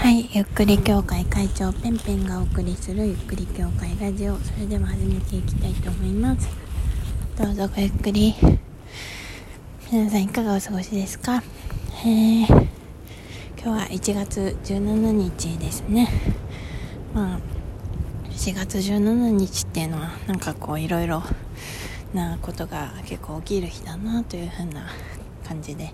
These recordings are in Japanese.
はい、ゆっくり協会会長ペンペンがお送りするゆっくり協会ラジオ。それでは始めていきたいと思います。どうぞごゆっくり。皆さんいかがお過ごしですか？えー、今日は1月17日ですね。まあ4月17日っていうのはなんかこういろいろなことが結構起きる日だなというふうな感じで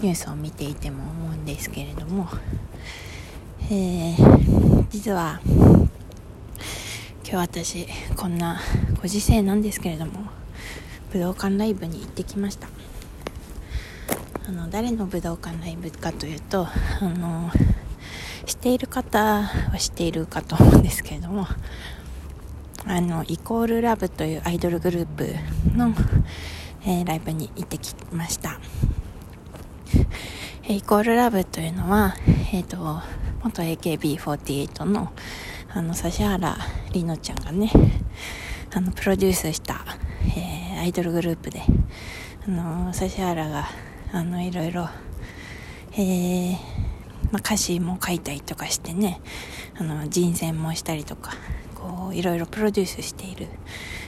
ニュースを見ていても思うんですけれども。えー、実は今日私こんなご時世なんですけれども武道館ライブに行ってきました。あの誰の武道館ライブかというとあの知っている方は知っているかと思うんですけれどもあのイコールラブというアイドルグループの、えー、ライブに行ってきました。えイコールラブというのは、えっ、ー、と、元 AKB48 のあの指原莉乃ちゃんがねあのプロデュースした、えー、アイドルグループであの指原があのいろいろ、えーまあ、歌詞も書いたりとかしてねあの人選もしたりとかこういろいろプロデュースしている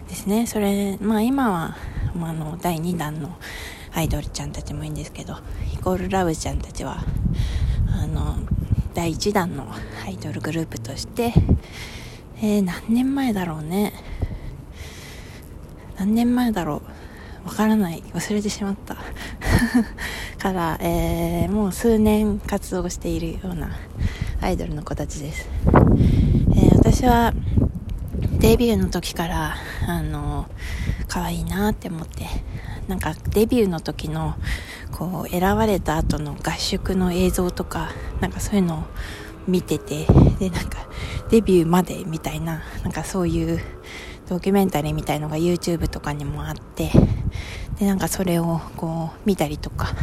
ですね。それまあ今は、まあ、の第2弾のアイドルちゃんたちもいいんですけどイコールラブちゃんたちは第1弾のアイドルグループとして、えー、何年前だろうね。何年前だろう。わからない。忘れてしまった。から、えー、もう数年活動しているようなアイドルの子たちです、えー、私はデビューの時からあの可愛いなって思って。なんかデビューの時のこう選ばれた後の合宿の映像とかなんかそういうのを見ててでなんかデビューまでみたいななんかそういうドキュメンタリーみたいのが YouTube とかにもあってでなんかそれをこう見たりとか、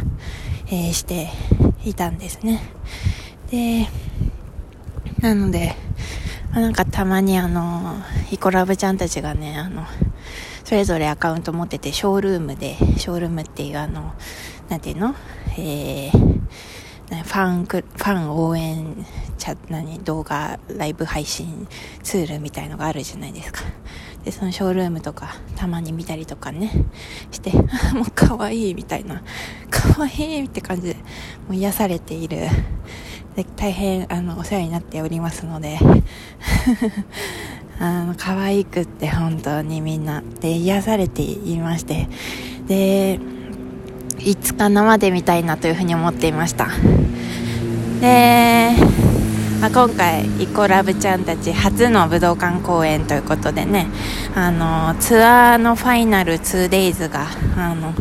えー、していたんですね。でなので、なんかたまにあのイコラブちゃんたちがねあのそれぞれアカウント持ってて、ショールームで、ショールームっていうあの、なんていうの？えー、ファンク、ファン応援チャ、何、動画、ライブ配信ツールみたいのがあるじゃないですか。で、そのショールームとか、たまに見たりとかね、して、もう可愛いみたいな、可愛いって感じで、もう癒されている、で大変、あの、お世話になっておりますので、あの可愛くって本当にみんなで癒されていまして。でいつか生で見たいなというふうに思っていました。で、まあ、今回イコラブちゃんたち初の武道館公演ということでねあのツアーのファイナル 2days があの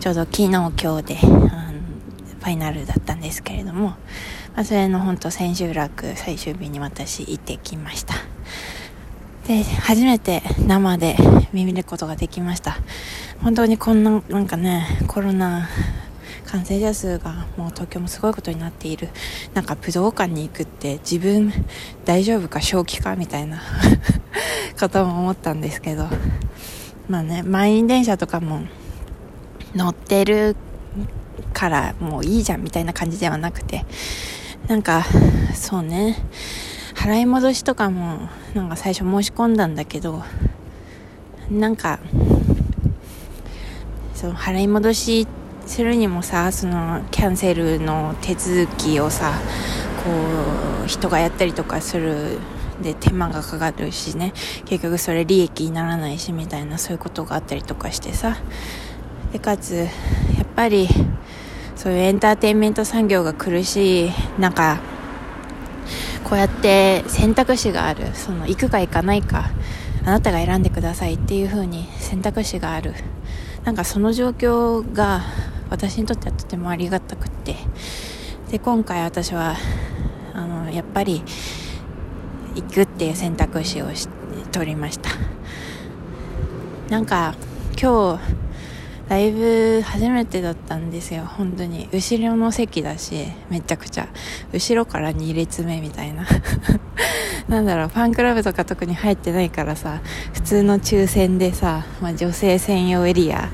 ちょうど昨日今日であのファイナルだったんですけれども、あ、それの本当千秋楽最終日に私行ってきましたで、初めて生で見ることができました。本当にこんな、なんかね、コロナ感染者数がもう東京もすごいことになっている。なんか武道館に行くって自分大丈夫か正気かみたいな ことも思ったんですけど。まあね、満員電車とかも乗ってるからもういいじゃんみたいな感じではなくて、なんか、そうね、払い戻しとかもなんか最初申し込んだんだけどなんかその払い戻しするにもさそのキャンセルの手続きをさこう人がやったりとかするで手間がかかるしね。結局それ利益にならないしみたいなそういうことがあったりとかしてさ。でかつやっぱりそういうエンターテインメント産業が苦しい中こうやって選択肢があるその行くか行かないかあなたが選んでくださいっていう風に選択肢がある。なんかその状況が私にとってはとてもありがたくって。で今回私はあのやっぱり行くっていう選択肢を取りました。なんか今日ライブ初めてだったんですよ。本当に。後ろの席だしめちゃくちゃ。後ろから2列目みたいな。なんだろうファンクラブとか特に入ってないからさ普通の抽選でさ、まあ、女性専用エリア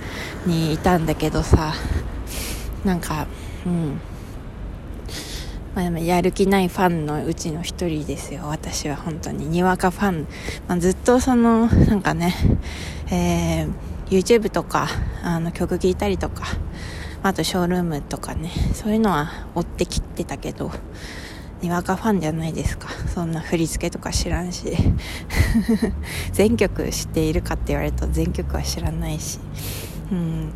にいたんだけどさなんかうん。まあ、やる気ないファンのうちの一人ですよ私は本当に。にわかファン、まあ、ずっとそのなんかね、えー、YouTube とかあの曲聴いたりとかあとショールームとかねそういうのは追ってきてたけどにわかファンじゃないですか。そんな振り付けとか知らんし。全曲知っているかって言われると全曲は知らないし、うん、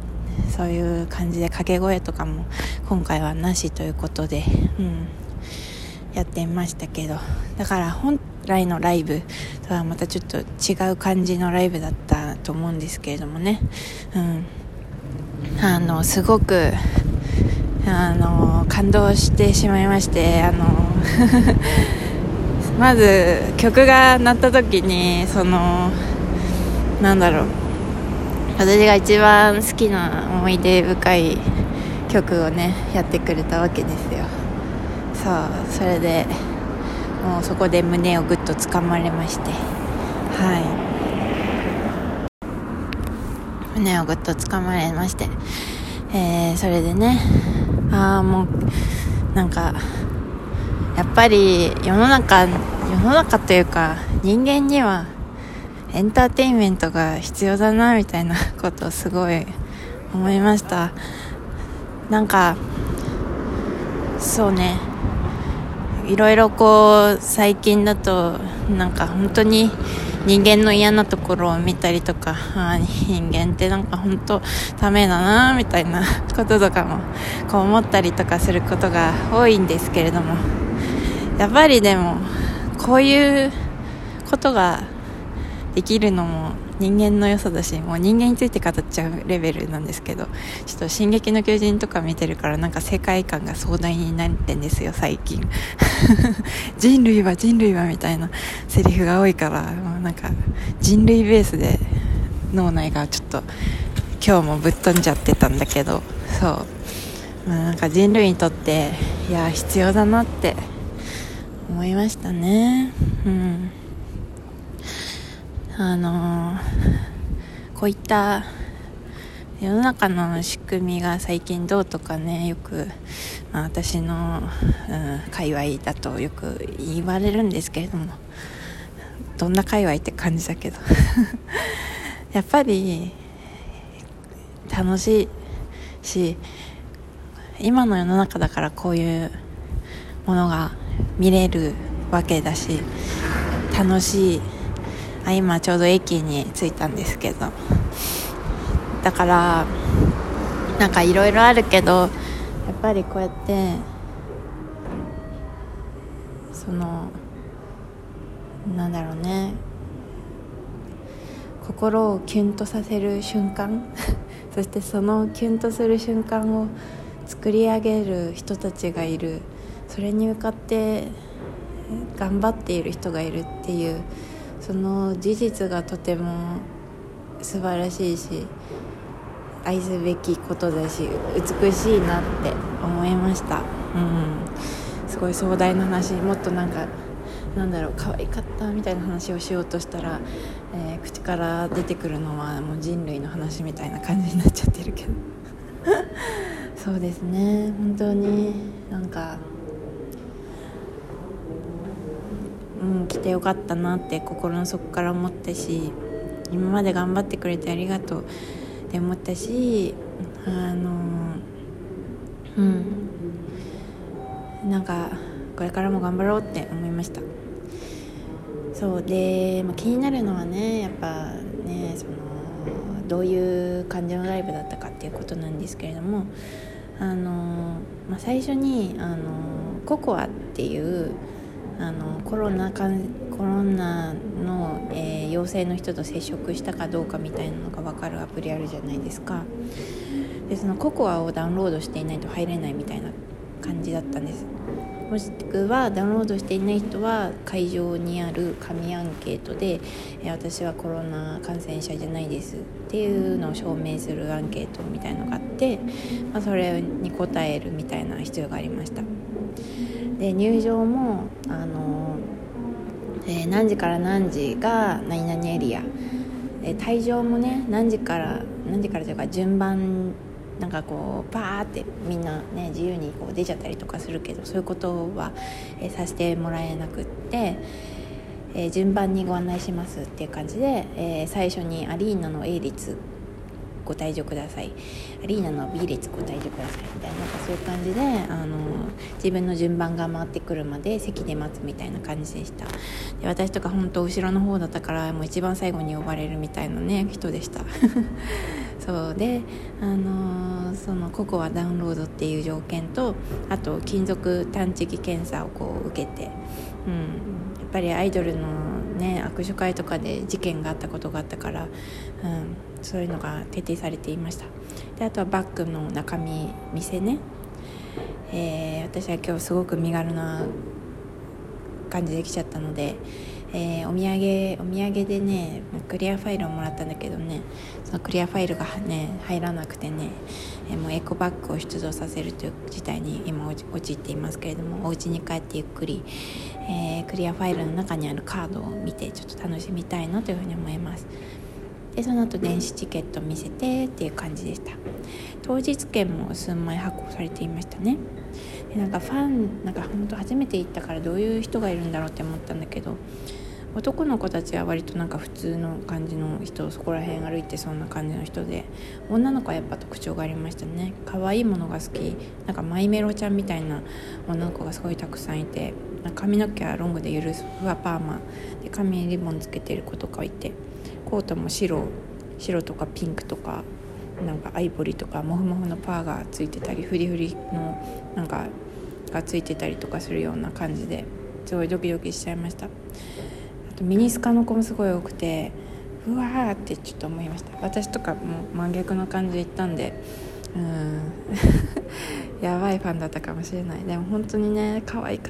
そういう感じで掛け声とかも今回はなしということで、うん、やってみましたけど。だから本来のライブとはまたちょっと違う感じのライブだったと思うんですけれどもね、うん、あのすごくあの感動してしまいましてあの まず曲が鳴った時にそのなんだろう。私が一番好きな思い出深い曲をねやってくれたわけですよ。そうそれでもうそこで胸をぐっとつかまれまして。はい。胸をぐっとつかまれまして。えー、それでねああもうなんかやっぱり世の中世の中というか人間にはエンターテインメントが必要だなみたいな ことをすごい思いました。なんかそうね。いろいろこう最近だとなんか本当に人間の嫌なところを見たりとかあ人間ってなんか本当ダメだなみたいなこととかもこう思ったりとかすることが多いんですけれども。やっぱりでもこういうことができるのも人間の良さだしもう人間について語っちゃうレベルなんですけどちょっと「進撃の巨人」とか見てるからなんか世界観が壮大になってんですよ最近。人類は人類はみたいなセリフが多いからもうなんか人類ベースで脳内がちょっと今日もぶっ飛んじゃってたんだけどそう、まあ、なんか人類にとっていや必要だなって思いましたね。うん。あの、こういった世の中の仕組みが最近どうとかねよく、まあ、私の、うん、界隈だとよく言われるんですけれどもどんな界隈って感じだけど。やっぱり楽しいし今の世の中だからこういうものが見れるわけだし楽しいあ今ちょうど駅に着いたんですけど。だからなんかいろいろあるけどやっぱりこうやってそのなんだろうね。心をキュンとさせる瞬間。そしてそのキュンとする瞬間を作り上げる人たちがいる。それに向かって頑張っている人がいるっていうその事実がとても素晴らしいし愛すべきことだし美しいなって思いました。うんすごい壮大な話。もっとなんかなんだろう可愛かったみたいな話をしようとしたら、えー、口から出てくるのはもう人類の話みたいな感じになっちゃってるけど。そうですね。本当になんかうん、来てよかったなって心の底から思ったし今まで頑張ってくれてありがとうって思ったしあのうん。なんかこれからも頑張ろうって思いました。そうで、まあ、気になるのはねやっぱねそのどういう感じのライブだったかっていうことなんですけれどもあの、まあ、最初にあのココアっていうあのコロナかコロナの、えー、陽性の人と接触したかどうかみたいなのが分かるアプリあるじゃないですか。でそのココアをダウンロードしていないと入れないみたいな感じだったんです。もしくはダウンロードしていない人は会場にある紙アンケートで「え私はコロナ感染者じゃないです」っていうのを証明するアンケートみたいのがあって、まあ、それに答えるみたいな必要がありました。で入場もあの、えー、何時から何時が何々エリアで退場もね何時から何時からというか順番なんかこうパーってみんなね自由にこう出ちゃったりとかするけどそういうことは、えー、させてもらえなくって。えー、順番にご案内しますっていう感じで、え、最初にアリーナの A 列ご退場ください。アリーナの B 列ご退場ください。みたいななんかそういう感じであの自分の順番が回ってくるまで席で待つみたいな感じでした。で私とか本当後ろの方だったからもう一番最後に呼ばれるみたいなね人でした。そうであのそのココアダウンロードっていう条件とあと金属探知機検査をこう受けて、うん、やっぱりアイドルのね握手会とかで事件があったことがあったから、うん、そういうのが徹底されていました。であとはバッグの中身店ね、えー、私は今日すごく身軽な感じで来ちゃったので、えー、お土産お土産でねクリアファイルをもらったんだけどねそのクリアファイルがね入らなくてね、えー、もうエコバッグを出動させるという事態に今陥っていますけれどもお家に帰ってゆっくり、えー、クリアファイルの中にあるカードを見てちょっと楽しみたいなというふうに思います。でその後電子チケット見せてっていう感じでした。当日券も数枚発行されていましたね。でなんかファンなんか本当初めて行ったからどういう人がいるんだろうって思ったんだけど男の子たちは割となんか普通の感じの人そこら辺歩いてそんな感じの人で女の子はやっぱ特徴がありましたね。可愛いものが好き。なんかマイメロちゃんみたいな女の子がすごいたくさんいて髪の毛はロングでゆるふわパーマで髪にリボンつけてる子とかいてコートも白白とかピンクとかなんかアイボリーとかモフモフのパーがついてたりフリフリのなんかがついてたりとかするような感じですごいドキドキしちゃいました。あとミニスカの子もすごい多くてうわーってちょっと思いました。私とかも真逆の感じで行ったんでうん。やばいファンだったかもしれない。でも本当にね可愛かっ